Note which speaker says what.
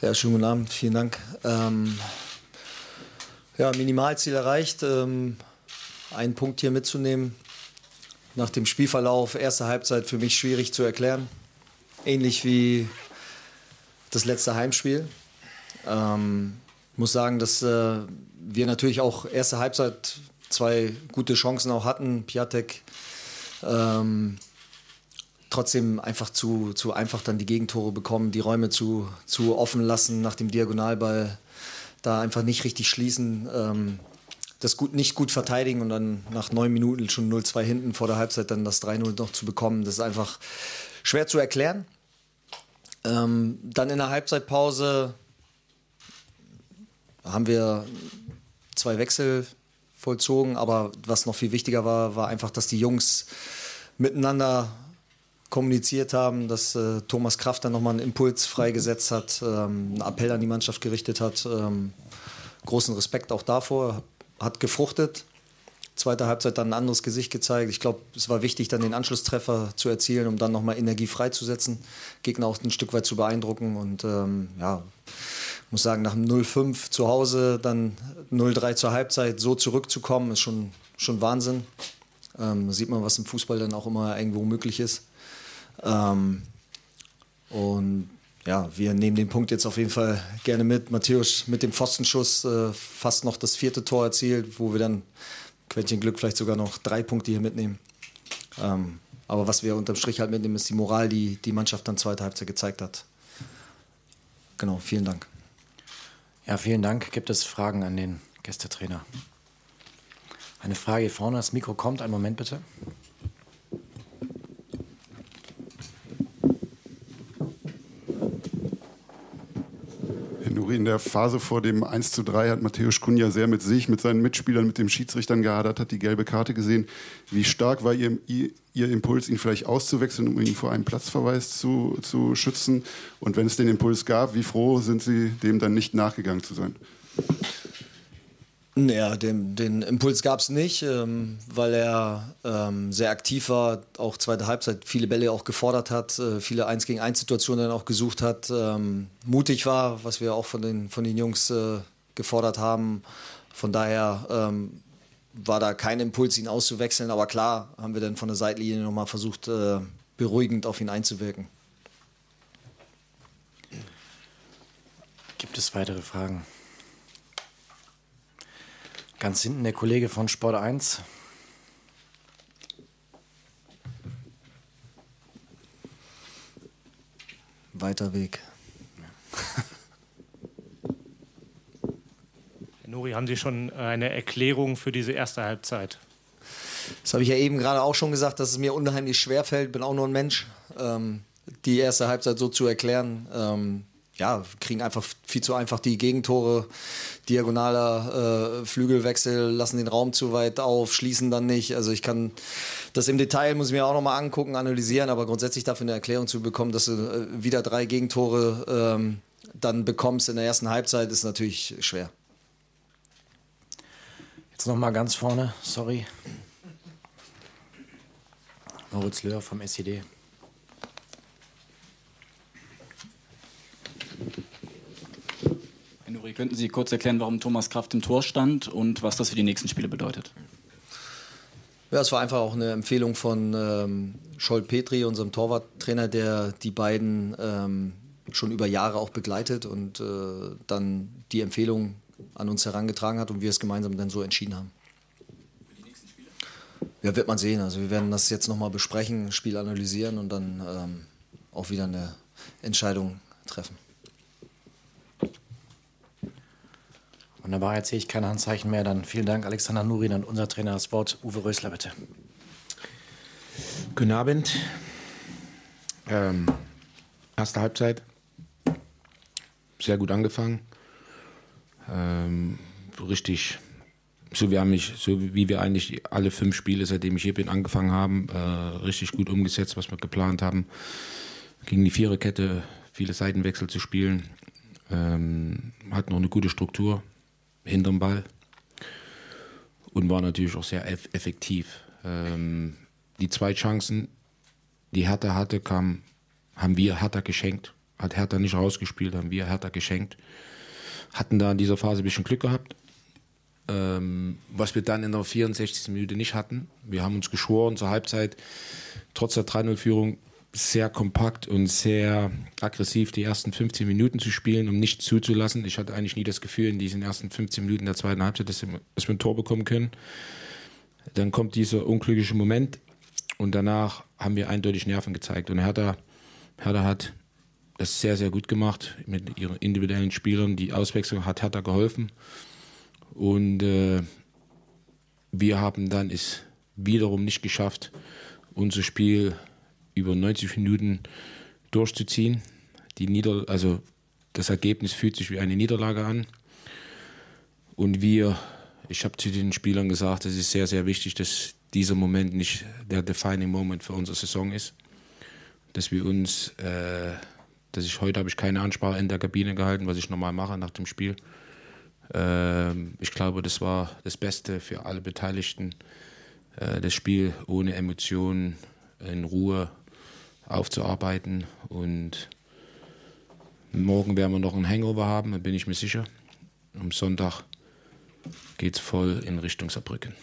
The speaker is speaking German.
Speaker 1: Ja, schönen guten Abend, vielen Dank. Ähm, ja, Minimalziel erreicht. Ähm, einen Punkt hier mitzunehmen. Nach dem Spielverlauf, erste Halbzeit für mich schwierig zu erklären. Ähnlich wie das letzte Heimspiel. Ähm, muss sagen, dass äh, wir natürlich auch erste Halbzeit zwei gute Chancen auch hatten. Piatek ähm, trotzdem einfach zu, zu einfach dann die Gegentore bekommen, die Räume zu, zu offen lassen nach dem Diagonalball, da einfach nicht richtig schließen, ähm, das gut, nicht gut verteidigen und dann nach neun Minuten schon 0-2 hinten vor der Halbzeit dann das 3-0 noch zu bekommen, das ist einfach schwer zu erklären. Ähm, dann in der Halbzeitpause haben wir zwei Wechsel vollzogen, aber was noch viel wichtiger war, war einfach, dass die Jungs miteinander kommuniziert haben, dass äh, Thomas Kraft dann nochmal einen Impuls freigesetzt hat, ähm, einen Appell an die Mannschaft gerichtet hat. Ähm, großen Respekt auch davor, hat gefruchtet. Zweite Halbzeit dann ein anderes Gesicht gezeigt. Ich glaube, es war wichtig, dann den Anschlusstreffer zu erzielen, um dann nochmal Energie freizusetzen, Gegner auch ein Stück weit zu beeindrucken. Und ähm, ja, muss sagen, nach dem 0-5 zu Hause, dann 0-3 zur Halbzeit, so zurückzukommen, ist schon, schon Wahnsinn. Ähm, sieht man, was im Fußball dann auch immer irgendwo möglich ist. Ähm, und ja, wir nehmen den Punkt jetzt auf jeden Fall gerne mit. Matthäus mit dem Pfostenschuss äh, fast noch das vierte Tor erzielt, wo wir dann Quäntchen Glück vielleicht sogar noch drei Punkte hier mitnehmen. Ähm, aber was wir unterm Strich halt mitnehmen, ist die Moral, die die Mannschaft dann zweite Halbzeit gezeigt hat. Genau, vielen Dank.
Speaker 2: Ja, vielen Dank. Gibt es Fragen an den Gästetrainer? Eine Frage hier vorne. Das Mikro kommt. Einen Moment bitte.
Speaker 3: In der Phase vor dem 1 zu 3 hat Matthäus Kunja sehr mit sich, mit seinen Mitspielern, mit dem Schiedsrichtern gehadert, hat die gelbe Karte gesehen. Wie stark war ihr, ihr Impuls, ihn vielleicht auszuwechseln, um ihn vor einem Platzverweis zu, zu schützen? Und wenn es den Impuls gab, wie froh sind Sie, dem dann nicht nachgegangen zu sein?
Speaker 1: Ja, den, den Impuls gab es nicht, ähm, weil er ähm, sehr aktiv war, auch zweite Halbzeit viele Bälle auch gefordert hat, äh, viele 1 gegen 1 Situationen dann auch gesucht hat, ähm, mutig war, was wir auch von den, von den Jungs äh, gefordert haben. Von daher ähm, war da kein Impuls, ihn auszuwechseln, aber klar haben wir dann von der Seitlinie nochmal versucht, äh, beruhigend auf ihn einzuwirken.
Speaker 2: Gibt es weitere Fragen? Ganz hinten der Kollege von Sport 1.
Speaker 1: Weiter Weg.
Speaker 4: Herr Nuri, haben Sie schon eine Erklärung für diese erste Halbzeit?
Speaker 1: Das habe ich ja eben gerade auch schon gesagt, dass es mir unheimlich schwer fällt. Bin auch nur ein Mensch. Ähm, die erste Halbzeit so zu erklären. Ähm, ja, kriegen einfach viel zu einfach die Gegentore, diagonaler äh, Flügelwechsel, lassen den Raum zu weit auf, schließen dann nicht. Also ich kann das im Detail, muss ich mir auch nochmal angucken, analysieren, aber grundsätzlich dafür eine Erklärung zu bekommen, dass du äh, wieder drei Gegentore ähm, dann bekommst in der ersten Halbzeit, ist natürlich schwer.
Speaker 2: Jetzt nochmal ganz vorne, sorry. Moritz Löhr vom SED.
Speaker 5: Herr Nuri, könnten Sie kurz erklären, warum Thomas Kraft im Tor stand und was das für die nächsten Spiele bedeutet?
Speaker 1: Ja, es war einfach auch eine Empfehlung von ähm, Scholt Petri, unserem Torwarttrainer, der die beiden ähm, schon über Jahre auch begleitet und äh, dann die Empfehlung an uns herangetragen hat und wir es gemeinsam dann so entschieden haben. Ja, wird man sehen. Also wir werden das jetzt nochmal besprechen, Spiel analysieren und dann ähm, auch wieder eine Entscheidung treffen.
Speaker 2: Wunderbar, jetzt sehe ich keine Handzeichen mehr. Dann vielen Dank, Alexander Nurin und unser Trainer des Sport, Uwe Rösler, bitte.
Speaker 6: Guten Abend. Ähm, erste Halbzeit. Sehr gut angefangen. Ähm, richtig, so wie, mich, so wie wir eigentlich alle fünf Spiele, seitdem ich hier bin, angefangen haben, äh, richtig gut umgesetzt, was wir geplant haben. Gegen die Viererkette viele Seitenwechsel zu spielen. Ähm, hat noch eine gute Struktur, hinterm Ball und war natürlich auch sehr eff effektiv. Ähm, die zwei Chancen, die Hertha hatte, kam, haben wir Hertha geschenkt. hat Hertha nicht rausgespielt, haben wir Hertha geschenkt. Hatten da in dieser Phase ein bisschen Glück gehabt. Ähm, was wir dann in der 64. Minute nicht hatten. Wir haben uns geschworen zur Halbzeit, trotz der 3-0-Führung sehr kompakt und sehr aggressiv die ersten 15 Minuten zu spielen, um nichts zuzulassen. Ich hatte eigentlich nie das Gefühl in diesen ersten 15 Minuten der zweiten Halbzeit, dass wir, dass wir ein Tor bekommen können. Dann kommt dieser unglückliche Moment und danach haben wir eindeutig Nerven gezeigt. Und Hertha, Hertha hat das sehr, sehr gut gemacht mit ihren individuellen Spielern. Die Auswechslung hat Hertha geholfen. Und äh, wir haben dann es wiederum nicht geschafft, unser Spiel über 90 Minuten durchzuziehen. Die Nieder also das Ergebnis fühlt sich wie eine Niederlage an. Und wir, ich habe zu den Spielern gesagt, es ist sehr, sehr wichtig, dass dieser Moment nicht der defining Moment für unsere Saison ist. Dass wir uns, äh, dass ich heute habe ich keine Ansprache in der Kabine gehalten, was ich normal mache nach dem Spiel. Ähm, ich glaube, das war das Beste für alle Beteiligten, äh, das Spiel ohne Emotionen, in Ruhe aufzuarbeiten. Und morgen werden wir noch ein Hangover haben, da bin ich mir sicher. Am Sonntag geht es voll in Richtung Saarbrücken.